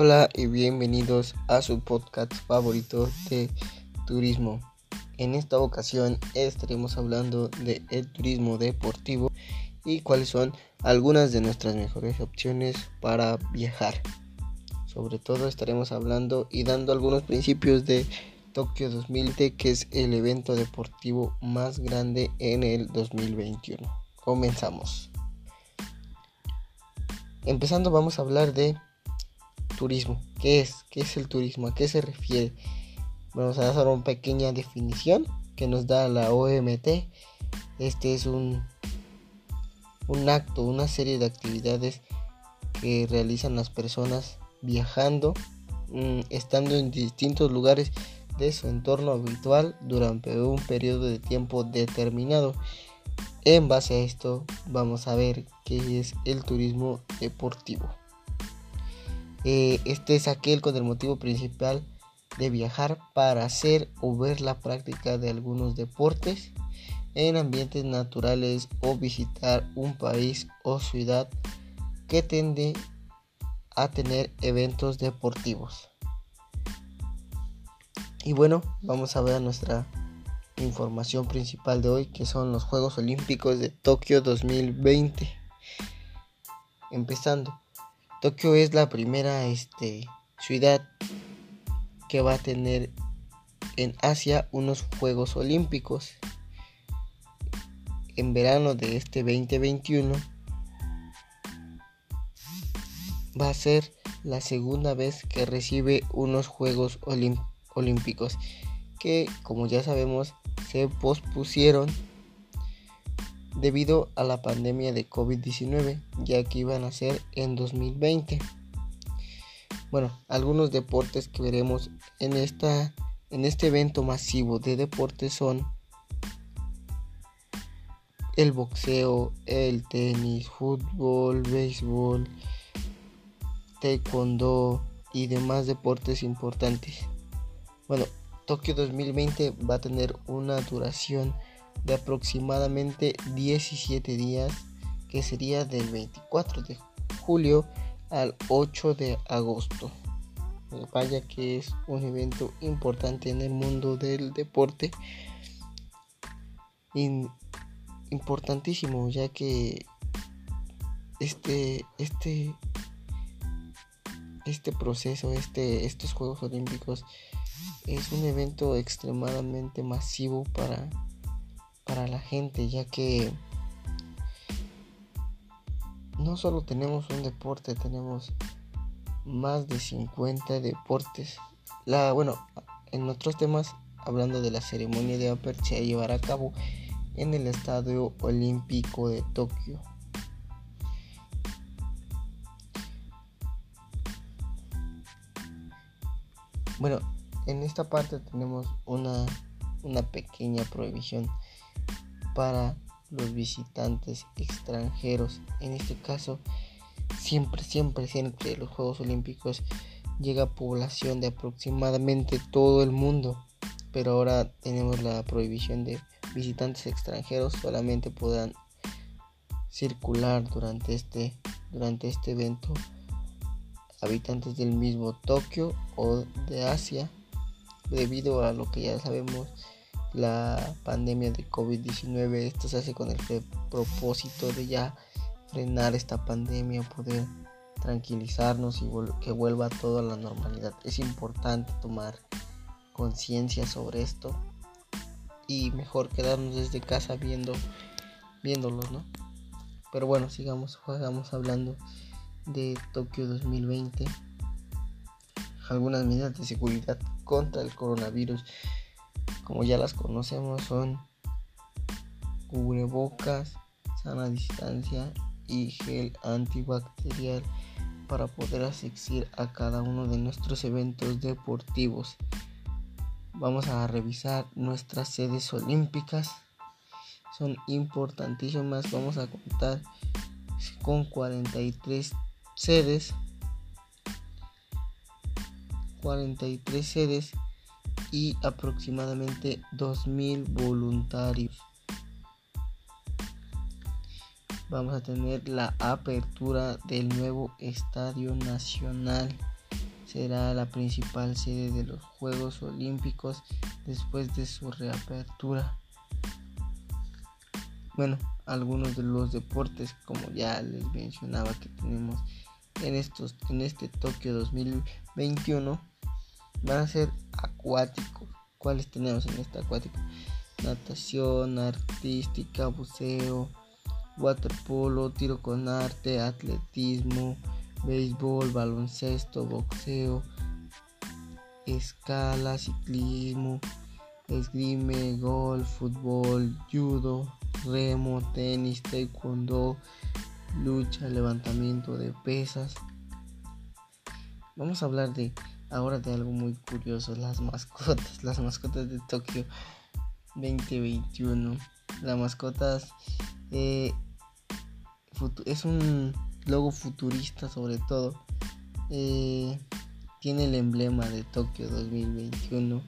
Hola y bienvenidos a su podcast favorito de turismo. En esta ocasión estaremos hablando de el turismo deportivo y cuáles son algunas de nuestras mejores opciones para viajar. Sobre todo estaremos hablando y dando algunos principios de Tokio 2020, que es el evento deportivo más grande en el 2021. Comenzamos. Empezando vamos a hablar de turismo. ¿Qué es? ¿Qué es el turismo? ¿A qué se refiere? Vamos a hacer una pequeña definición que nos da la OMT. Este es un, un acto, una serie de actividades que realizan las personas viajando, mm, estando en distintos lugares de su entorno habitual durante un periodo de tiempo determinado. En base a esto vamos a ver qué es el turismo deportivo. Eh, este es aquel con el motivo principal de viajar para hacer o ver la práctica de algunos deportes en ambientes naturales o visitar un país o ciudad que tiende a tener eventos deportivos. Y bueno, vamos a ver nuestra información principal de hoy que son los Juegos Olímpicos de Tokio 2020. Empezando. Tokio es la primera este, ciudad que va a tener en Asia unos Juegos Olímpicos. En verano de este 2021 va a ser la segunda vez que recibe unos Juegos Olímpicos que como ya sabemos se pospusieron debido a la pandemia de COVID-19, ya que iban a ser en 2020. Bueno, algunos deportes que veremos en, esta, en este evento masivo de deportes son el boxeo, el tenis, fútbol, béisbol, taekwondo y demás deportes importantes. Bueno, Tokio 2020 va a tener una duración de aproximadamente 17 días, que sería del 24 de julio al 8 de agosto. Eh, vaya que es un evento importante en el mundo del deporte. importantísimo, ya que este, este, este proceso, este, estos Juegos Olímpicos es un evento extremadamente masivo para para la gente, ya que no solo tenemos un deporte, tenemos más de 50 deportes. La, bueno, en otros temas, hablando de la ceremonia de apertura, se llevará a cabo en el Estadio Olímpico de Tokio. Bueno, en esta parte tenemos una, una pequeña prohibición para los visitantes extranjeros. En este caso, siempre, siempre, siempre los Juegos Olímpicos llega población de aproximadamente todo el mundo. Pero ahora tenemos la prohibición de visitantes extranjeros solamente podrán circular durante este durante este evento habitantes del mismo Tokio o de Asia debido a lo que ya sabemos la pandemia de COVID-19. Esto se hace con el propósito de ya frenar esta pandemia, poder tranquilizarnos y que vuelva todo a la normalidad. Es importante tomar conciencia sobre esto y mejor quedarnos desde casa viendo viéndolos, ¿no? Pero bueno, sigamos, sigamos hablando de Tokio 2020. Algunas medidas de seguridad contra el coronavirus como ya las conocemos, son cubrebocas, sana distancia y gel antibacterial para poder asistir a cada uno de nuestros eventos deportivos. Vamos a revisar nuestras sedes olímpicas. Son importantísimas. Vamos a contar con 43 sedes. 43 sedes y aproximadamente 2.000 voluntarios. Vamos a tener la apertura del nuevo Estadio Nacional será la principal sede de los Juegos Olímpicos después de su reapertura. Bueno, algunos de los deportes, como ya les mencionaba que tenemos en estos en este Tokio 2021 van a ser acuáticos. ¿Cuáles tenemos en este acuático? Natación, artística, buceo, waterpolo, tiro con arte, atletismo, béisbol, baloncesto, boxeo, escala, ciclismo, esgrime, golf, fútbol, judo, remo, tenis, taekwondo, lucha, levantamiento de pesas. Vamos a hablar de ahora de algo muy curioso, las mascotas, las mascotas de Tokio 2021. Las mascotas eh, es un logo futurista sobre todo. Eh, tiene el emblema de Tokio 2021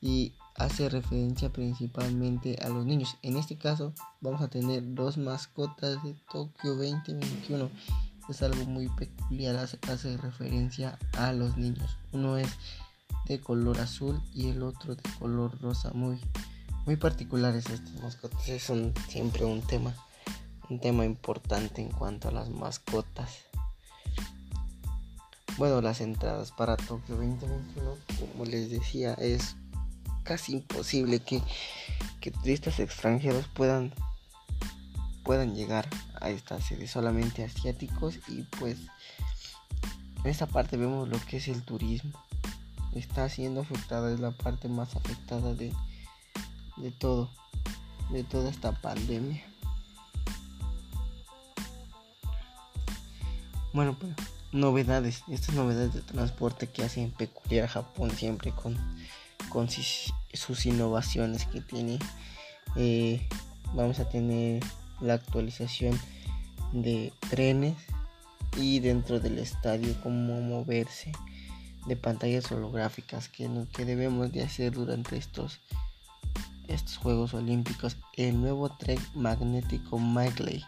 y hace referencia principalmente a los niños. En este caso vamos a tener dos mascotas de Tokio 2021. Es algo muy peculiar, hace, hace referencia a los niños. Uno es de color azul y el otro de color rosa. Muy, muy particulares estas mascotas. Es siempre un tema, un tema importante en cuanto a las mascotas. Bueno, las entradas para Tokio 2021, como les decía, es casi imposible que, turistas extranjeros puedan puedan llegar a esta sede solamente asiáticos y pues en esta parte vemos lo que es el turismo está siendo afectada es la parte más afectada de, de todo de toda esta pandemia bueno pues novedades estas novedades de transporte que hacen peculiar a Japón siempre con con sus innovaciones que tiene. Eh, vamos a tener la actualización de trenes y dentro del estadio cómo moverse de pantallas holográficas que, que debemos de hacer durante estos estos Juegos Olímpicos. El nuevo tren magnético Migley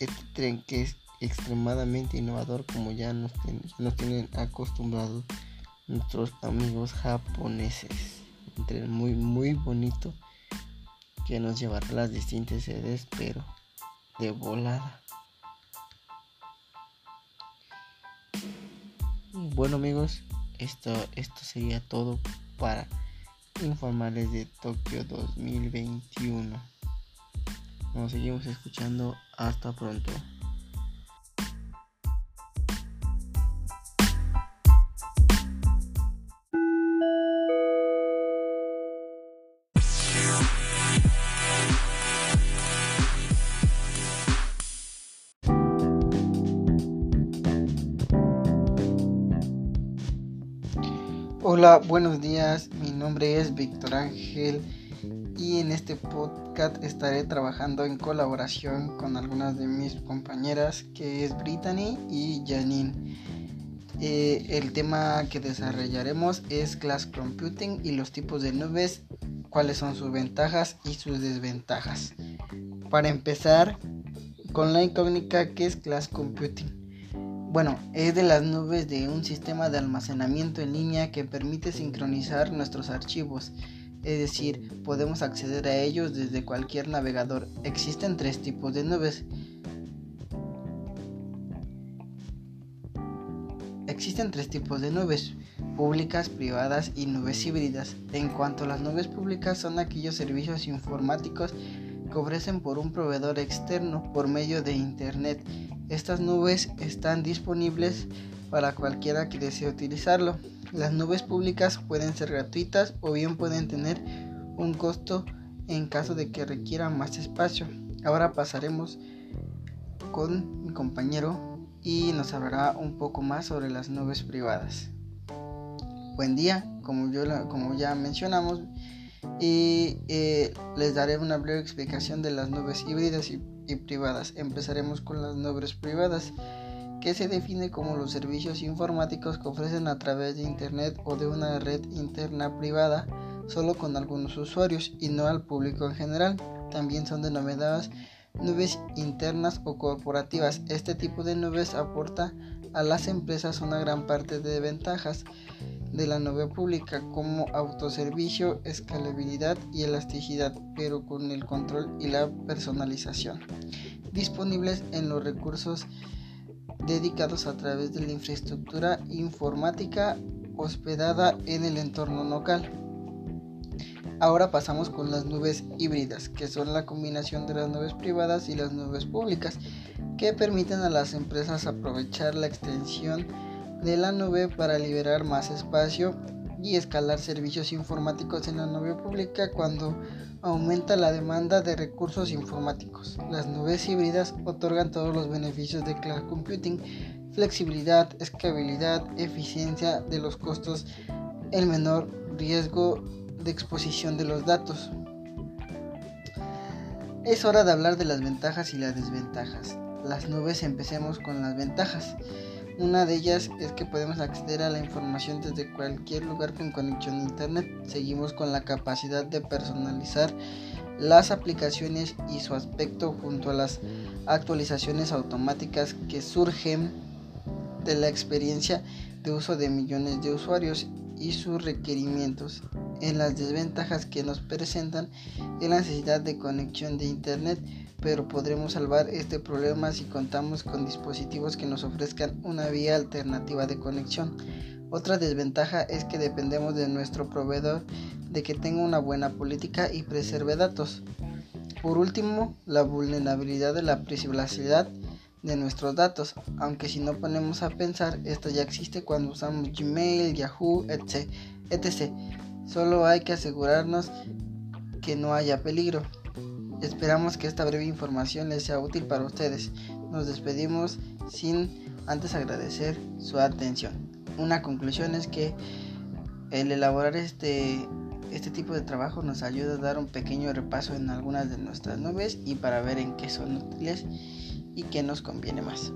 este tren que es extremadamente innovador como ya nos, nos tienen acostumbrados nuestros amigos japoneses. Un tren muy muy bonito que nos llevará a las distintas sedes, pero de volada. Bueno amigos, esto, esto sería todo para informarles de Tokio 2021. Nos seguimos escuchando. Hasta pronto. Hola, buenos días. Mi nombre es Víctor Ángel y en este podcast estaré trabajando en colaboración con algunas de mis compañeras que es Brittany y Janine. Eh, el tema que desarrollaremos es Class Computing y los tipos de nubes, cuáles son sus ventajas y sus desventajas. Para empezar con la incógnita que es Class Computing. Bueno, es de las nubes de un sistema de almacenamiento en línea que permite sincronizar nuestros archivos, es decir, podemos acceder a ellos desde cualquier navegador. Existen tres tipos de nubes. Existen tres tipos de nubes, públicas, privadas y nubes híbridas. En cuanto a las nubes públicas son aquellos servicios informáticos que ofrecen por un proveedor externo por medio de Internet estas nubes están disponibles para cualquiera que desee utilizarlo. Las nubes públicas pueden ser gratuitas o bien pueden tener un costo en caso de que requieran más espacio. Ahora pasaremos con mi compañero y nos hablará un poco más sobre las nubes privadas. Buen día, como, yo, como ya mencionamos, y eh, les daré una breve explicación de las nubes híbridas y y privadas. Empezaremos con las nubes privadas, que se define como los servicios informáticos que ofrecen a través de Internet o de una red interna privada solo con algunos usuarios y no al público en general. También son denominadas Nubes internas o corporativas. Este tipo de nubes aporta a las empresas una gran parte de ventajas de la nube pública como autoservicio, escalabilidad y elasticidad, pero con el control y la personalización disponibles en los recursos dedicados a través de la infraestructura informática hospedada en el entorno local. Ahora pasamos con las nubes híbridas, que son la combinación de las nubes privadas y las nubes públicas, que permiten a las empresas aprovechar la extensión de la nube para liberar más espacio y escalar servicios informáticos en la nube pública cuando aumenta la demanda de recursos informáticos. Las nubes híbridas otorgan todos los beneficios de cloud computing, flexibilidad, escalabilidad, eficiencia de los costos, el menor riesgo de exposición de los datos. Es hora de hablar de las ventajas y las desventajas. Las nubes empecemos con las ventajas. Una de ellas es que podemos acceder a la información desde cualquier lugar con conexión a internet. Seguimos con la capacidad de personalizar las aplicaciones y su aspecto junto a las actualizaciones automáticas que surgen de la experiencia de uso de millones de usuarios y sus requerimientos. En las desventajas que nos presentan es la necesidad de conexión de internet pero podremos salvar este problema si contamos con dispositivos que nos ofrezcan una vía alternativa de conexión. Otra desventaja es que dependemos de nuestro proveedor de que tenga una buena política y preserve datos. Por último, la vulnerabilidad de la privacidad de nuestros datos, aunque si no ponemos a pensar, esto ya existe cuando usamos Gmail, Yahoo, etc. etc. Solo hay que asegurarnos que no haya peligro. Esperamos que esta breve información les sea útil para ustedes. Nos despedimos sin antes agradecer su atención. Una conclusión es que el elaborar este, este tipo de trabajo nos ayuda a dar un pequeño repaso en algunas de nuestras nubes y para ver en qué son útiles y qué nos conviene más.